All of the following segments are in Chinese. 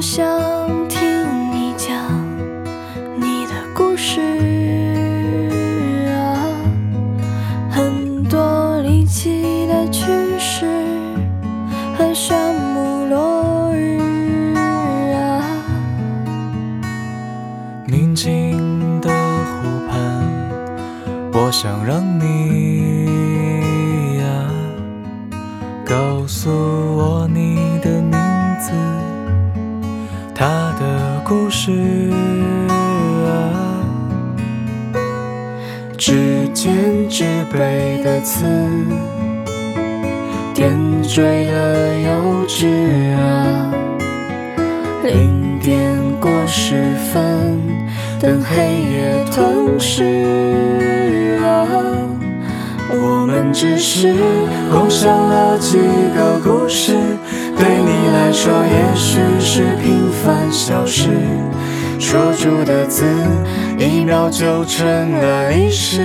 想听你讲你的故事啊，很多离奇的趣事和山姆落日啊。宁静的湖畔，我想让你呀、告诉我指尖之辈的刺，点缀了幼稚啊。零点过十分，等黑夜吞噬啊。我们只是共享了几个故事，对你来说也许是平凡小事。说出的字，一秒就成了历史。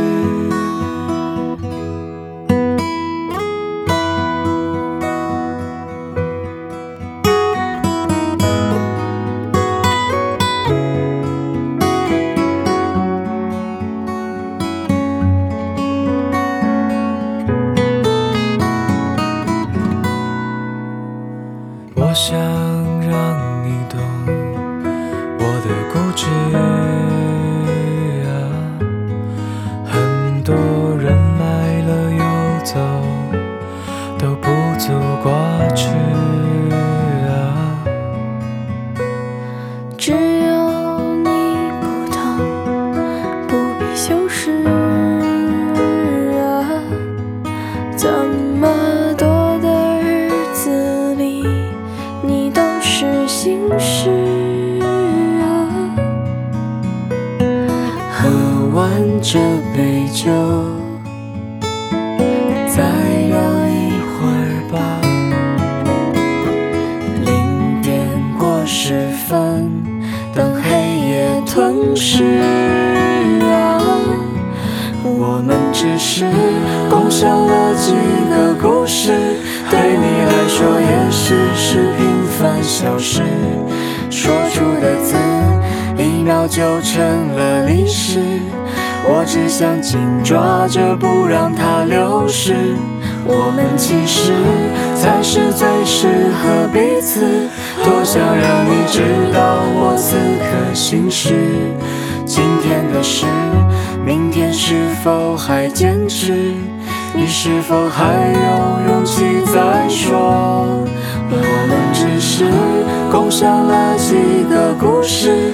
我想让你懂我的固执啊，很多人来了又走，都不足挂齿啊。只有你不懂，不必修饰啊。怎么多心事啊。喝完这杯酒，再聊一会儿吧。零点过十分，等黑夜吞噬啊。我们只是共享了几个故事，对你来说也许是平凡小事。就成了历史。我只想紧抓着，不让它流逝。我们其实才是最适合彼此。多想让你知道我此刻心事。今天的事，明天是否还坚持？你是否还有勇气再说？我们只是共享了几个故事，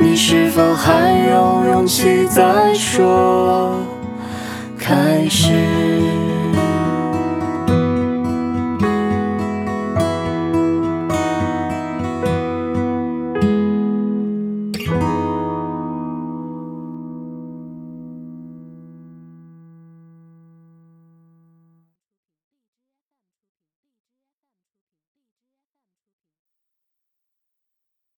你是否还有勇气再说开始？